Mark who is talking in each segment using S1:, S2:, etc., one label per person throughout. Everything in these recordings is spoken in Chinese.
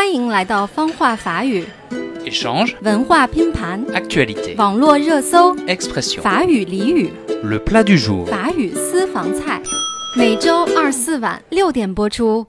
S1: 欢迎来到方话法语
S2: Échange,
S1: 文化拼盘、
S2: actualité,
S1: 网络热搜、
S2: expression.
S1: 法语俚语、
S2: Le plat du jour.
S1: 法语私房菜，每周二四晚六点播出。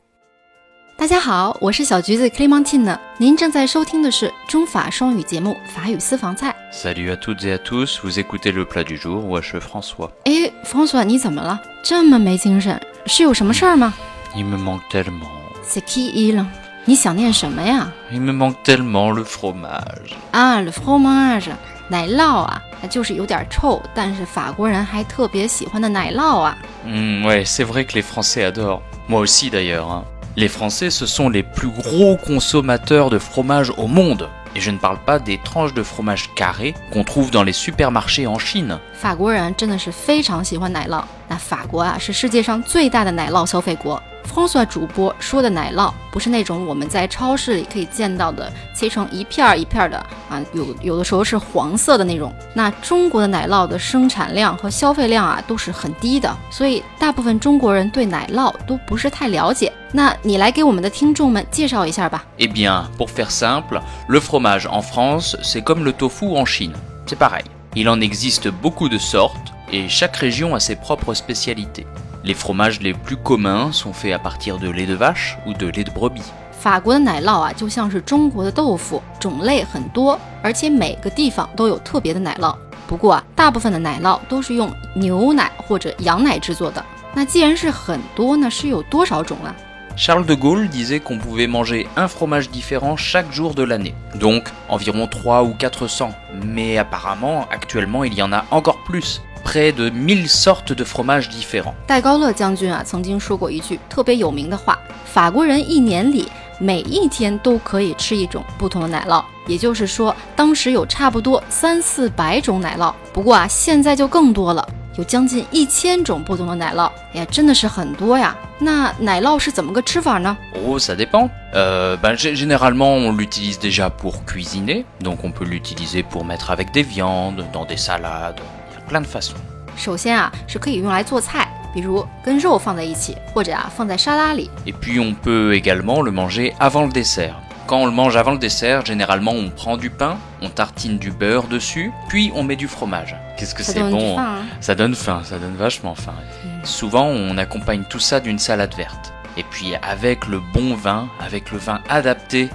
S1: 大家好，我是小橘子 Clementine，您正在收听的是中法双语节目《法语私房菜》。
S2: Salut à toutes et à tous, vous écoutez le plat du jour, moi je François.
S1: 哎，François，你怎么了？这么没精神？是有什么事儿吗
S2: Il me manque
S1: tellement.？C'est qui 了？你想念什么呀
S2: ？Il me manque tellement le fromage.
S1: 啊，le fromage，奶酪啊，那就是有点臭，但是法国人还特别喜欢的奶酪啊。
S2: Hmm, ouais, c'est vrai que les Français adorent. Moi aussi d'ailleurs. Les Français, ce sont les plus gros consommateurs de fromage au monde. Et je ne parle pas des tranches de fromage carré qu'on trouve dans les supermarchés en Chine.
S1: 法国人真的是非常喜欢奶酪。那法国啊是世界上最大的奶酪消费国。Fossa 主播说的奶酪不是那种我们在超市里可以见到的切成一片儿一片儿的啊，有有的时候是黄色的那种。那中国的奶酪的生产量和消费量啊都是很低的，所以大部分中国人对奶酪都不是太了解。那你来给我们的听众们介绍一下吧。
S2: Eh bien, pour faire simple, le fromage en France, c'est comme le tofu en Chine. C'est pareil. Il en existe beaucoup de sortes et chaque région a ses propres spécialités. Les fromages les plus communs sont faits à partir de lait de vache ou de lait de brebis.
S1: 法国的奶酪啊，就像是中国的豆腐，种类很多，而且每个地方都有特别的奶酪。不过啊，大部分的奶酪都是用牛奶或者羊奶制作的。那既然是很多呢，是有多少种啊？
S2: Charles de Gaulle disait qu'on pouvait manger un fromage différent chaque jour de l'année. Donc environ 3 ou 400. Mais apparemment, actuellement, il y en a encore plus. Près de 1000 sortes de fromages différents.
S1: 戴高乐将军啊，曾经说过一句特别有名的话：法国人一年里每一天都可以吃一种不同的奶酪。也就是说，当时有差不多三四百种奶酪。不过啊，现在就更多了，有将近一千种不同的奶酪。哎呀，真的是很多呀。那奶酪是怎么个吃法呢
S2: ？Oh, ça dépend. Euh, ben, généralement, on l'utilise déjà pour cuisiner. Donc, on peut l'utiliser pour mettre avec des viandes, dans des salades. Plein de façons.
S1: 首先啊，是可以用来做菜，比如跟肉放在一起，或者啊放在沙拉里。
S2: Et puis, on peut également le manger avant le dessert. Quand on le mange avant le dessert, généralement, on prend du pain, on tartine du beurre dessus, puis on met du fromage. Qu'est-ce que c'est bon
S1: faim,
S2: hein.
S1: hein.
S2: Ça donne faim, ça donne vachement faim. Souvent, on accompagne tout ça d'une salade verte. Et puis, avec le bon vin, avec le vin adapté,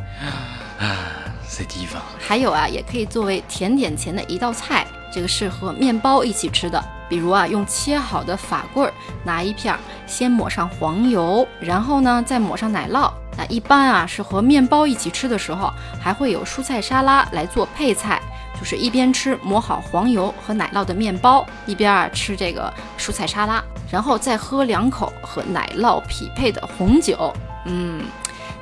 S2: ah, c'est divin.
S1: 还有啊，也可以作为甜点前的一道菜，这个是和面包一起吃的。比如啊，用切好的法棍儿，拿一片儿，先抹上黄油，然后呢再抹上奶酪。那一般啊是和面包一起吃的时候，还会有蔬菜沙拉来做配菜，就是一边吃抹好黄油和奶酪的面包，一边啊吃这个蔬菜沙拉，然后再喝两口和奶酪匹配的红酒。嗯，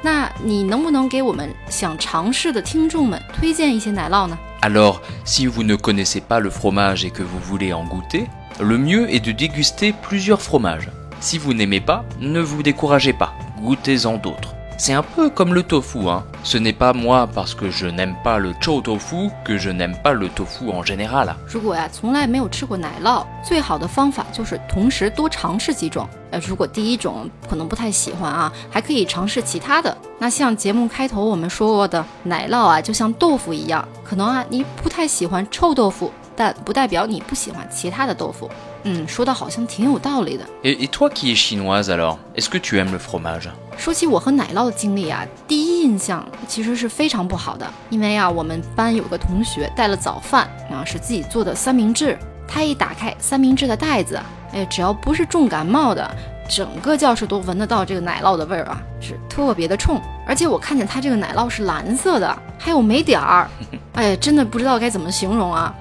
S1: 那你能不能给我们想尝试的听众们推荐一些奶酪呢？
S2: Alors, si vous ne connaissez pas le fromage et que vous voulez en goûter, le mieux est de déguster plusieurs fromages. Si vous n'aimez pas, ne vous découragez pas, goûtez-en d'autres. C'est un peu comme le tofu, hein. Ce n'est pas moi parce que je n'aime pas le chou tofu que je n'aime pas le tofu en général.
S1: 如果呀从来没有吃过奶酪，最好的方法就是同时多尝试几种。呃，如果第一种可能不太喜欢啊，还可以尝试其他的。那像节目开头我们说过的，奶酪啊就像豆腐一样， 可能啊你不太喜欢臭豆腐，但不代表你不喜欢其他的豆腐。嗯，说的好像挺有道理的。
S2: Et, et toi qui es chinoise alors, est-ce que tu aimes le fromage
S1: 说起我和奶酪的经历啊，第一印象其实是非常不好的，因为啊，我们班有个同学带了早饭啊，是自己做的三明治，他一打开三明治的袋子，哎，只要不是重感冒的，整个教室都闻得到这个奶酪的味儿啊，是特别的冲。而且我看见它这个奶酪是蓝色的，还有霉点儿，哎，真的不知道该怎么形容啊。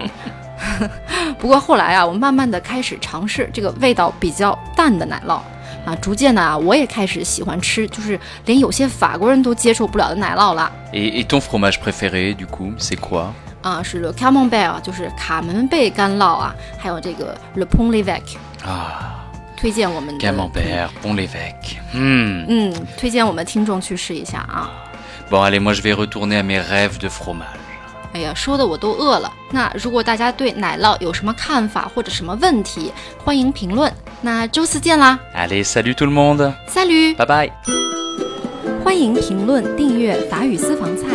S1: 不过后来啊，我慢慢的开始尝试这个味道比较淡的奶酪。啊，逐渐的啊，我也开始喜欢吃，就是连有些法国人都接受不了的奶酪了。
S2: et, ton fromage préféré du coup, c'est quoi
S1: 啊，是 le camembert，就是卡门贝干酪啊，还有这个 le pont
S2: l'évêque，Ah,
S1: 推荐我们的
S2: camembert, pont l'évêque. Hmm.
S1: 嗯，推荐我们听众去试一下啊。
S2: Bon allez, moi je vais retourner à mes rêves de fromage.
S1: 哎呀，说的我都饿了。那如果大家对奶酪有什么看法或者什么问题，欢迎评论。那周四见啦
S2: Allez, salut tout le monde，salut！Bye bye
S1: 欢欢迎评论、订阅法语私房菜，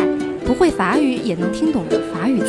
S1: 不会法语也能听懂的法语